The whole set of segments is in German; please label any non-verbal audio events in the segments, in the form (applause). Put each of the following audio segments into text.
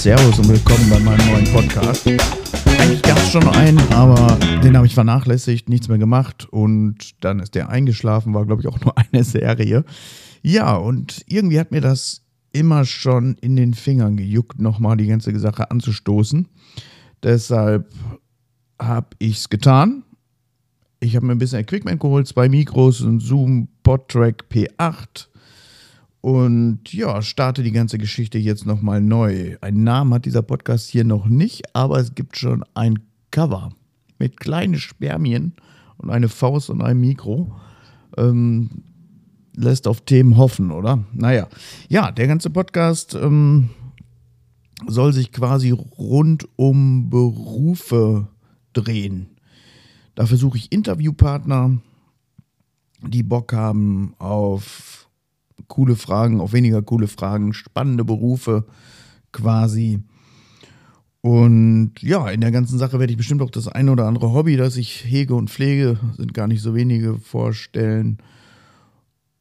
Servus und willkommen bei meinem neuen Podcast. Eigentlich gab es schon einen, aber den habe ich vernachlässigt, nichts mehr gemacht und dann ist der eingeschlafen, war glaube ich auch nur (laughs) eine Serie. Ja, und irgendwie hat mir das immer schon in den Fingern gejuckt, nochmal die ganze Sache anzustoßen. Deshalb habe ich es getan. Ich habe mir ein bisschen Equipment geholt, zwei Mikros, ein Zoom PodTrack P8 und ja, starte die ganze Geschichte jetzt nochmal neu. Einen Namen hat dieser Podcast hier noch nicht, aber es gibt schon ein Cover mit kleinen Spermien und eine Faust und einem Mikro. Ähm, lässt auf Themen hoffen, oder? Naja, ja, der ganze Podcast ähm, soll sich quasi rund um Berufe drehen. Da versuche ich Interviewpartner, die Bock haben auf coole Fragen, auf weniger coole Fragen, spannende Berufe quasi. Und ja, in der ganzen Sache werde ich bestimmt auch das eine oder andere Hobby, das ich hege und pflege, sind gar nicht so wenige, vorstellen.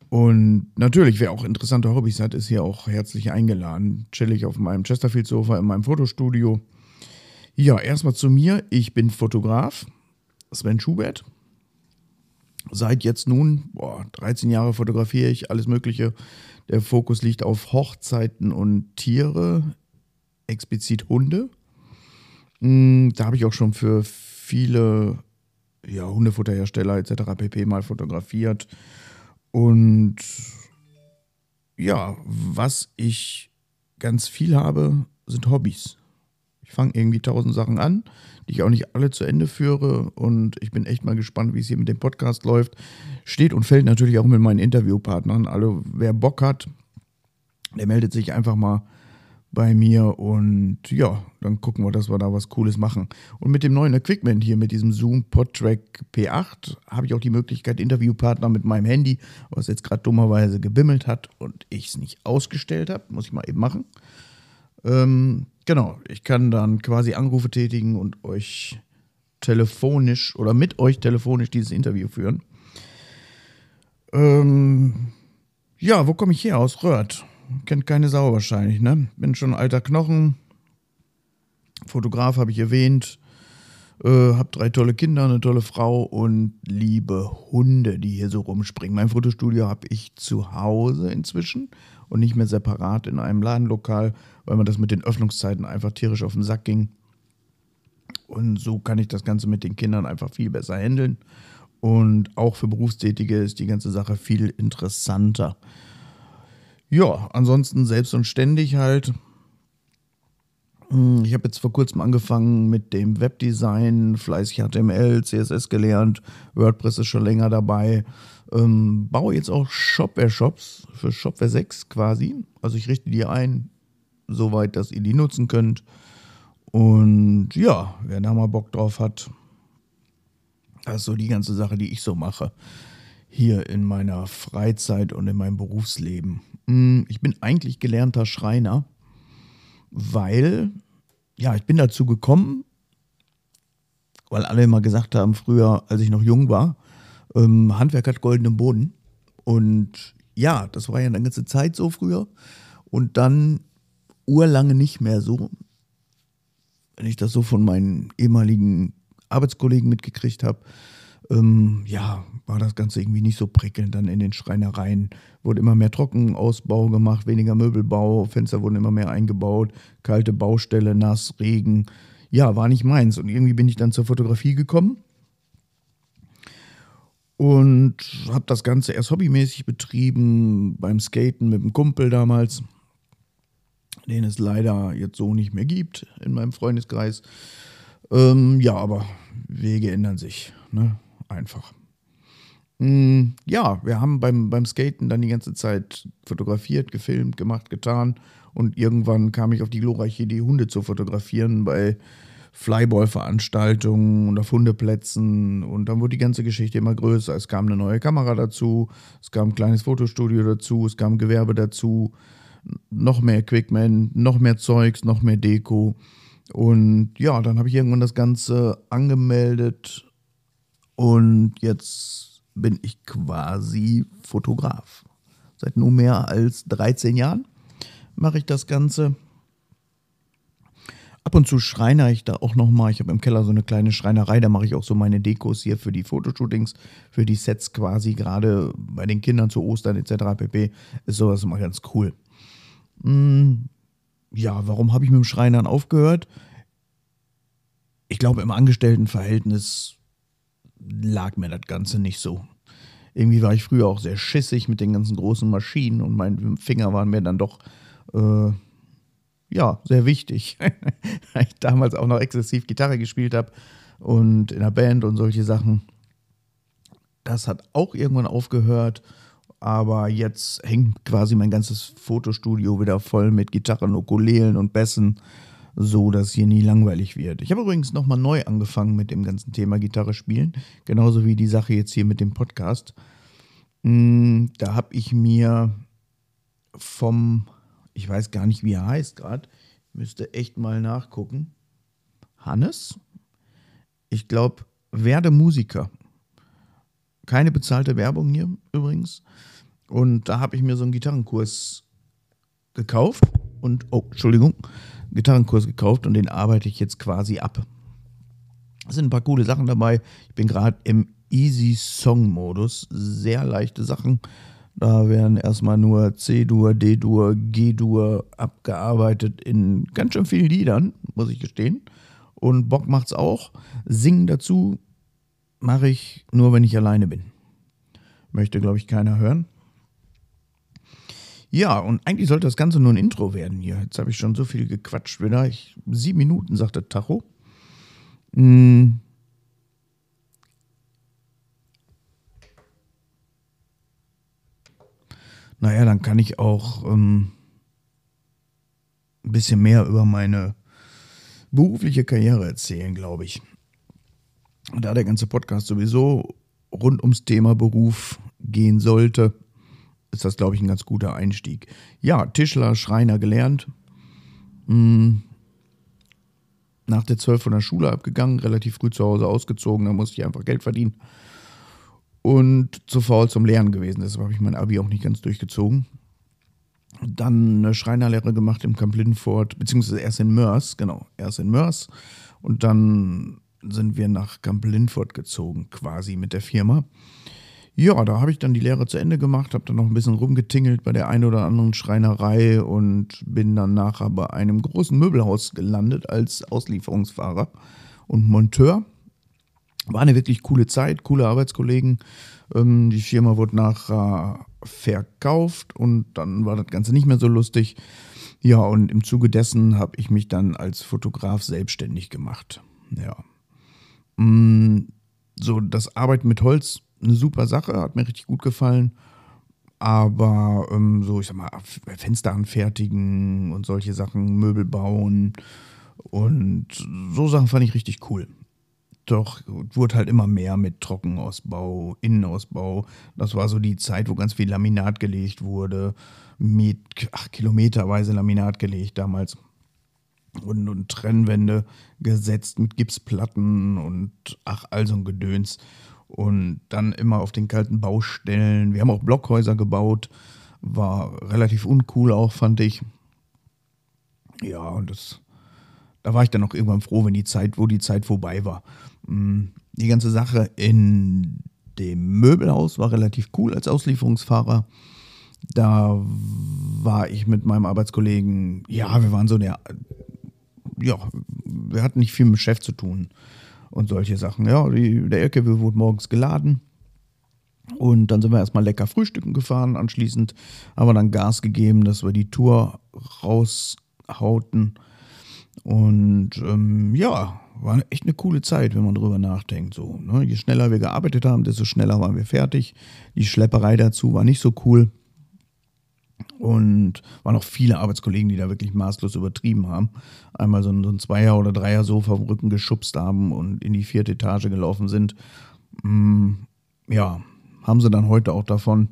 Und natürlich, wer auch interessante Hobbys hat, ist hier auch herzlich eingeladen. Chill ich auf meinem Chesterfield-Sofa in meinem Fotostudio. Ja, erstmal zu mir. Ich bin Fotograf, Sven Schubert, Seit jetzt nun, boah, 13 Jahre fotografiere ich alles Mögliche. Der Fokus liegt auf Hochzeiten und Tiere, explizit Hunde. Hm, da habe ich auch schon für viele ja, Hundefutterhersteller etc. pp. mal fotografiert. Und ja, was ich ganz viel habe, sind Hobbys. Ich fange irgendwie tausend Sachen an, die ich auch nicht alle zu Ende führe. Und ich bin echt mal gespannt, wie es hier mit dem Podcast läuft. Steht und fällt natürlich auch mit meinen Interviewpartnern. Also wer Bock hat, der meldet sich einfach mal bei mir und ja, dann gucken wir, dass wir da was Cooles machen. Und mit dem neuen Equipment hier, mit diesem Zoom PodTrack P8, habe ich auch die Möglichkeit, Interviewpartner mit meinem Handy, was jetzt gerade dummerweise gebimmelt hat und ich es nicht ausgestellt habe, muss ich mal eben machen. Ähm, Genau, ich kann dann quasi Anrufe tätigen und euch telefonisch oder mit euch telefonisch dieses Interview führen. Ähm, ja, wo komme ich her? Aus Röhrt. Kennt keine Sau wahrscheinlich, ne? Bin schon alter Knochen. Fotograf habe ich erwähnt. Äh, hab drei tolle Kinder, eine tolle Frau und liebe Hunde, die hier so rumspringen. Mein Fotostudio habe ich zu Hause inzwischen und nicht mehr separat in einem Ladenlokal, weil mir das mit den Öffnungszeiten einfach tierisch auf den Sack ging. Und so kann ich das Ganze mit den Kindern einfach viel besser handeln. Und auch für Berufstätige ist die ganze Sache viel interessanter. Ja, ansonsten selbst und ständig halt. Hm, ich habe jetzt vor kurzem angefangen mit dem Webdesign, fleißig HTML, CSS gelernt, WordPress ist schon länger dabei. Ähm, baue jetzt auch Shopware-Shops für Shopware 6 quasi. Also ich richte die ein, soweit, dass ihr die nutzen könnt. Und ja, wer da mal Bock drauf hat, das ist so die ganze Sache, die ich so mache. Hier in meiner Freizeit und in meinem Berufsleben. Hm, ich bin eigentlich gelernter Schreiner, weil, ja, ich bin dazu gekommen, weil alle immer gesagt haben, früher, als ich noch jung war, ähm, Handwerk hat goldenen Boden. Und ja, das war ja eine ganze Zeit so früher. Und dann urlange nicht mehr so. Wenn ich das so von meinen ehemaligen Arbeitskollegen mitgekriegt habe, ähm, ja, war das Ganze irgendwie nicht so prickelnd dann in den Schreinereien. Wurde immer mehr Trockenausbau gemacht, weniger Möbelbau, Fenster wurden immer mehr eingebaut, kalte Baustelle, nass, Regen. Ja, war nicht meins. Und irgendwie bin ich dann zur Fotografie gekommen und habe das Ganze erst hobbymäßig betrieben, beim Skaten mit einem Kumpel damals, den es leider jetzt so nicht mehr gibt in meinem Freundeskreis. Ähm, ja, aber Wege ändern sich, ne? Einfach. Mm, ja, wir haben beim, beim Skaten dann die ganze Zeit fotografiert, gefilmt, gemacht, getan. Und irgendwann kam ich auf die glorreiche Idee, Hunde zu fotografieren bei Flyball-Veranstaltungen und auf Hundeplätzen und dann wurde die ganze Geschichte immer größer. Es kam eine neue Kamera dazu, es kam ein kleines Fotostudio dazu, es kam Gewerbe dazu, noch mehr Equipment, noch mehr Zeugs, noch mehr Deko. Und ja, dann habe ich irgendwann das Ganze angemeldet und jetzt bin ich quasi Fotograf. Seit nunmehr als 13 Jahren mache ich das Ganze. Ab und zu schreiner ich da auch nochmal. Ich habe im Keller so eine kleine Schreinerei, da mache ich auch so meine Dekos hier für die Fotoshootings, für die Sets quasi, gerade bei den Kindern zu Ostern etc. pp. Ist sowas immer ganz cool. Hm, ja, warum habe ich mit dem Schreinern aufgehört? Ich glaube, im Angestelltenverhältnis lag mir das Ganze nicht so. Irgendwie war ich früher auch sehr schissig mit den ganzen großen Maschinen und meine Finger waren mir dann doch äh, ja, sehr wichtig. (laughs) Weil ich damals auch noch exzessiv Gitarre gespielt habe und in der Band und solche Sachen. Das hat auch irgendwann aufgehört, aber jetzt hängt quasi mein ganzes Fotostudio wieder voll mit Gitarren, Ukulelen und Bässen, so dass hier nie langweilig wird. Ich habe übrigens nochmal neu angefangen mit dem ganzen Thema Gitarre spielen, genauso wie die Sache jetzt hier mit dem Podcast. Mm, da habe ich mir vom ich weiß gar nicht, wie er heißt gerade. Müsste echt mal nachgucken. Hannes? Ich glaube, werde Musiker. Keine bezahlte Werbung hier übrigens. Und da habe ich mir so einen Gitarrenkurs gekauft und, oh, Entschuldigung, Gitarrenkurs gekauft und den arbeite ich jetzt quasi ab. Es sind ein paar coole Sachen dabei. Ich bin gerade im Easy Song Modus. Sehr leichte Sachen. Da werden erstmal nur C-Dur, D-Dur, G-Dur abgearbeitet in ganz schön vielen Liedern, muss ich gestehen. Und Bock macht's auch. Singen dazu mache ich nur, wenn ich alleine bin. Möchte, glaube ich, keiner hören. Ja, und eigentlich sollte das Ganze nur ein Intro werden hier. Jetzt habe ich schon so viel gequatscht wieder. Ich, sieben Minuten, sagt der Tacho. Hm, naja, dann kann ich auch ähm, ein bisschen mehr über meine berufliche Karriere erzählen, glaube ich. Da der ganze Podcast sowieso rund ums Thema Beruf gehen sollte, ist das, glaube ich, ein ganz guter Einstieg. Ja, Tischler, Schreiner gelernt. Hm. Nach der 12 von der Schule abgegangen, relativ früh zu Hause ausgezogen, da musste ich einfach Geld verdienen und zu faul zum Lernen gewesen. Deshalb habe ich mein Abi auch nicht ganz durchgezogen. Dann eine Schreinerlehre gemacht im Camp Lindfort, beziehungsweise erst in Mörs, genau, erst in Mörs. Und dann sind wir nach Camp Lindfort gezogen, quasi mit der Firma. Ja, da habe ich dann die Lehre zu Ende gemacht, habe dann noch ein bisschen rumgetingelt bei der einen oder anderen Schreinerei und bin dann nachher bei einem großen Möbelhaus gelandet als Auslieferungsfahrer und Monteur. War eine wirklich coole Zeit, coole Arbeitskollegen. Ähm, die Firma wurde nachher verkauft und dann war das Ganze nicht mehr so lustig. Ja, und im Zuge dessen habe ich mich dann als Fotograf selbstständig gemacht. Ja. Mm, so, das Arbeiten mit Holz, eine super Sache, hat mir richtig gut gefallen. Aber ähm, so, ich sag mal, Fenster anfertigen und solche Sachen, Möbel bauen und so Sachen fand ich richtig cool. Doch wurde halt immer mehr mit Trockenausbau, Innenausbau. Das war so die Zeit, wo ganz viel Laminat gelegt wurde. Mit, ach, kilometerweise Laminat gelegt damals. Und, und Trennwände gesetzt mit Gipsplatten und ach, all so ein Gedöns. Und dann immer auf den kalten Baustellen. Wir haben auch Blockhäuser gebaut. War relativ uncool auch, fand ich. Ja, und das da war ich dann auch irgendwann froh, wenn die Zeit, wo die Zeit vorbei war. Mm, die ganze Sache in dem Möbelhaus war relativ cool als Auslieferungsfahrer. Da war ich mit meinem Arbeitskollegen, ja, wir waren so der, ja, wir hatten nicht viel mit Chef zu tun und solche Sachen. Ja, die, der LKW wurde morgens geladen. Und dann sind wir erstmal lecker frühstücken gefahren. Anschließend haben wir dann Gas gegeben, dass wir die Tour raushauten. Und ähm, ja, war echt eine coole Zeit, wenn man drüber nachdenkt. So, ne? Je schneller wir gearbeitet haben, desto schneller waren wir fertig. Die Schlepperei dazu war nicht so cool. Und waren auch viele Arbeitskollegen, die da wirklich maßlos übertrieben haben. Einmal so ein, so ein Zweier- oder Dreier-Sofa vom Rücken geschubst haben und in die vierte Etage gelaufen sind. Mm, ja, haben sie dann heute auch davon.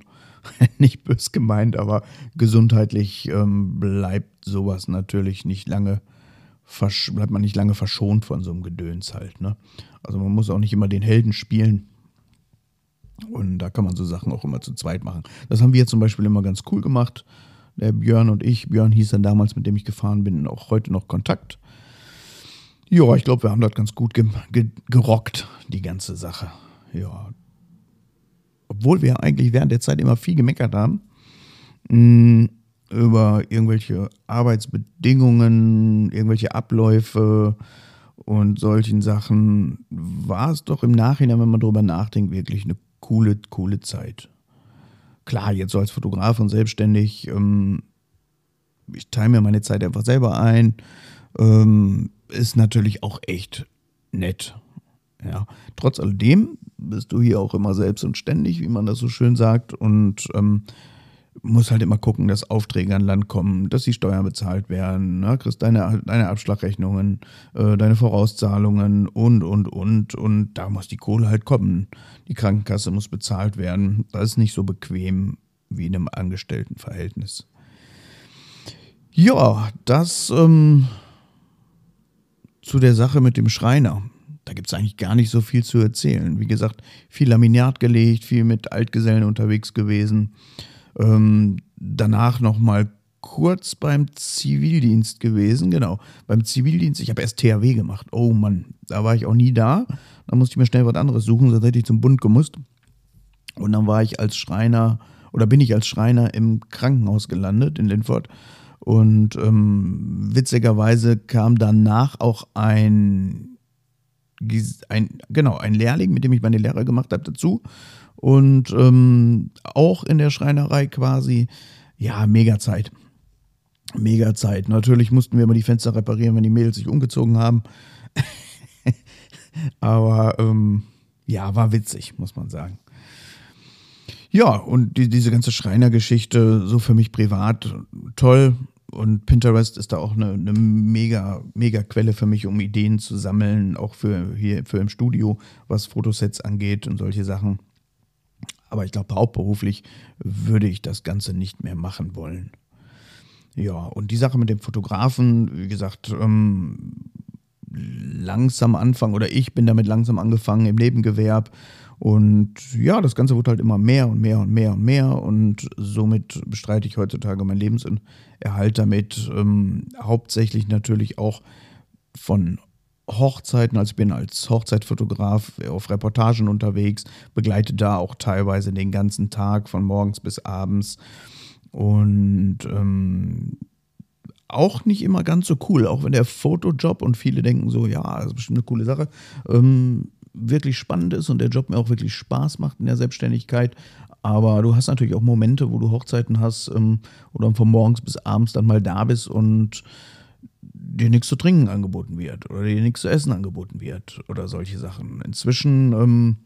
(laughs) nicht bös gemeint, aber gesundheitlich ähm, bleibt sowas natürlich nicht lange bleibt man nicht lange verschont von so einem Gedöns halt. Ne? Also man muss auch nicht immer den Helden spielen. Und da kann man so Sachen auch immer zu zweit machen. Das haben wir zum Beispiel immer ganz cool gemacht. Der Björn und ich, Björn hieß dann damals, mit dem ich gefahren bin, auch heute noch Kontakt. Ja, ich glaube, wir haben das ganz gut ge ge gerockt, die ganze Sache. Ja. Obwohl wir eigentlich während der Zeit immer viel gemeckert haben. Mh, mm, über irgendwelche Arbeitsbedingungen, irgendwelche Abläufe und solchen Sachen, war es doch im Nachhinein, wenn man drüber nachdenkt, wirklich eine coole, coole Zeit. Klar, jetzt so als Fotograf und selbstständig, ähm, ich teile mir meine Zeit einfach selber ein. Ähm, ist natürlich auch echt nett. Ja. Trotz alledem bist du hier auch immer selbst und ständig, wie man das so schön sagt, und ähm, muss halt immer gucken, dass Aufträge an Land kommen, dass die Steuern bezahlt werden, ne? kriegst deine, deine Abschlagrechnungen, äh, deine Vorauszahlungen und, und, und. Und da muss die Kohle halt kommen. Die Krankenkasse muss bezahlt werden. Das ist nicht so bequem wie in einem Angestelltenverhältnis. Ja, das ähm, zu der Sache mit dem Schreiner. Da gibt es eigentlich gar nicht so viel zu erzählen. Wie gesagt, viel Laminat gelegt, viel mit Altgesellen unterwegs gewesen. Ähm, danach nochmal kurz beim Zivildienst gewesen, genau. Beim Zivildienst, ich habe erst THW gemacht. Oh Mann, da war ich auch nie da. Da musste ich mir schnell was anderes suchen, sonst hätte ich zum Bund gemusst. Und dann war ich als Schreiner oder bin ich als Schreiner im Krankenhaus gelandet in Linford. Und ähm, witzigerweise kam danach auch ein, ein, genau, ein Lehrling, mit dem ich meine Lehre gemacht habe, dazu. Und ähm, auch in der Schreinerei quasi, ja, mega Zeit. Mega Zeit. Natürlich mussten wir immer die Fenster reparieren, wenn die Mädels sich umgezogen haben. (laughs) Aber ähm, ja, war witzig, muss man sagen. Ja, und die, diese ganze Schreinergeschichte, so für mich privat toll. Und Pinterest ist da auch eine, eine, mega, mega Quelle für mich, um Ideen zu sammeln, auch für hier für im Studio, was Fotosets angeht und solche Sachen. Aber ich glaube, hauptberuflich würde ich das Ganze nicht mehr machen wollen. Ja, und die Sache mit dem Fotografen, wie gesagt, ähm, langsam anfangen oder ich bin damit langsam angefangen im Nebengewerb. Und ja, das Ganze wird halt immer mehr und mehr und mehr und mehr und somit bestreite ich heutzutage meinen Lebenserhalt damit. Ähm, hauptsächlich natürlich auch von Hochzeiten, also ich bin als Hochzeitfotograf auf Reportagen unterwegs, begleite da auch teilweise den ganzen Tag von morgens bis abends und ähm, auch nicht immer ganz so cool, auch wenn der Fotojob und viele denken so, ja, das ist bestimmt eine coole Sache, ähm, wirklich spannend ist und der Job mir auch wirklich Spaß macht in der Selbstständigkeit. Aber du hast natürlich auch Momente, wo du Hochzeiten hast ähm, oder von morgens bis abends dann mal da bist und dir nichts zu trinken angeboten wird oder dir nichts zu essen angeboten wird oder solche Sachen. Inzwischen ähm,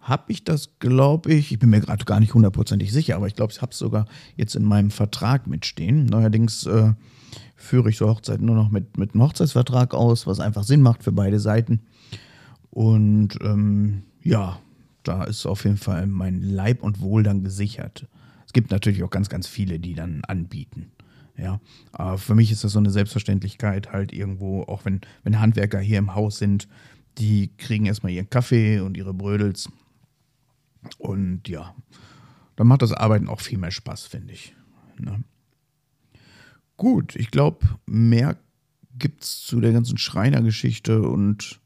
habe ich das, glaube ich, ich bin mir gerade gar nicht hundertprozentig sicher, aber ich glaube, ich habe es sogar jetzt in meinem Vertrag mitstehen. Neuerdings äh, führe ich so Hochzeiten nur noch mit, mit einem Hochzeitsvertrag aus, was einfach Sinn macht für beide Seiten. Und ähm, ja, da ist auf jeden Fall mein Leib und Wohl dann gesichert. Es gibt natürlich auch ganz, ganz viele, die dann anbieten. Ja, aber für mich ist das so eine Selbstverständlichkeit halt irgendwo, auch wenn, wenn Handwerker hier im Haus sind, die kriegen erstmal ihren Kaffee und ihre Brödels. Und ja, dann macht das Arbeiten auch viel mehr Spaß, finde ich. Ne? Gut, ich glaube, mehr gibt es zu der ganzen Schreinergeschichte und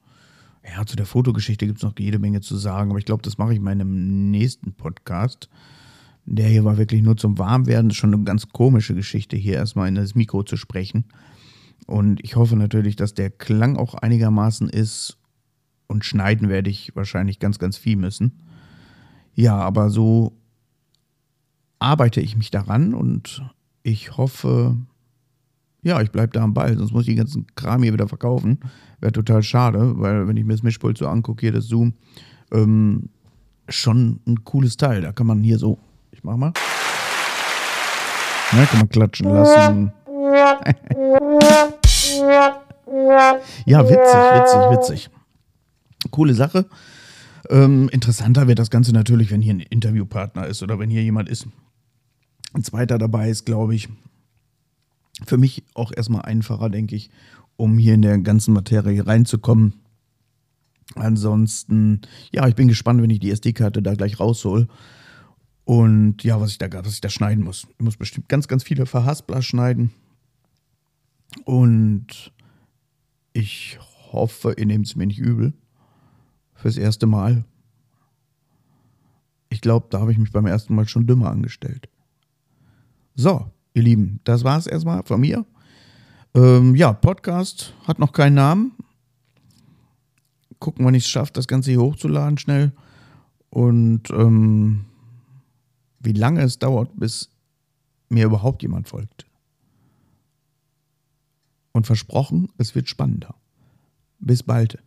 ja, zu der Fotogeschichte gibt es noch jede Menge zu sagen, aber ich glaube, das mache ich in meinem nächsten Podcast. Der hier war wirklich nur zum Warmwerden. Das ist schon eine ganz komische Geschichte, hier erstmal in das Mikro zu sprechen. Und ich hoffe natürlich, dass der Klang auch einigermaßen ist. Und schneiden werde ich wahrscheinlich ganz, ganz viel müssen. Ja, aber so arbeite ich mich daran und ich hoffe, ja, ich bleibe da am Ball, sonst muss ich den ganzen Kram hier wieder verkaufen. Wäre total schade, weil wenn ich mir das Mischpult so angucke, hier das Zoom, ähm, schon ein cooles Teil. Da kann man hier so ich mach mal. Ja, kann man klatschen lassen. (laughs) ja, witzig, witzig, witzig. Coole Sache. Ähm, interessanter wird das Ganze natürlich, wenn hier ein Interviewpartner ist oder wenn hier jemand ist. Ein zweiter dabei ist, glaube ich, für mich auch erstmal einfacher, denke ich, um hier in der ganzen Materie reinzukommen. Ansonsten, ja, ich bin gespannt, wenn ich die SD-Karte da gleich raushol. Und ja, was ich da, was ich da schneiden muss. Ich muss bestimmt ganz, ganz viele Verhaspler schneiden. Und ich hoffe, ihr nehmt es mir nicht übel. Fürs erste Mal. Ich glaube, da habe ich mich beim ersten Mal schon dümmer angestellt. So, ihr Lieben, das war es erstmal von mir. Ähm, ja, Podcast hat noch keinen Namen. Gucken, wann ich es schaffe, das Ganze hier hochzuladen schnell. Und ähm, wie lange es dauert, bis mir überhaupt jemand folgt. Und versprochen, es wird spannender. Bis bald.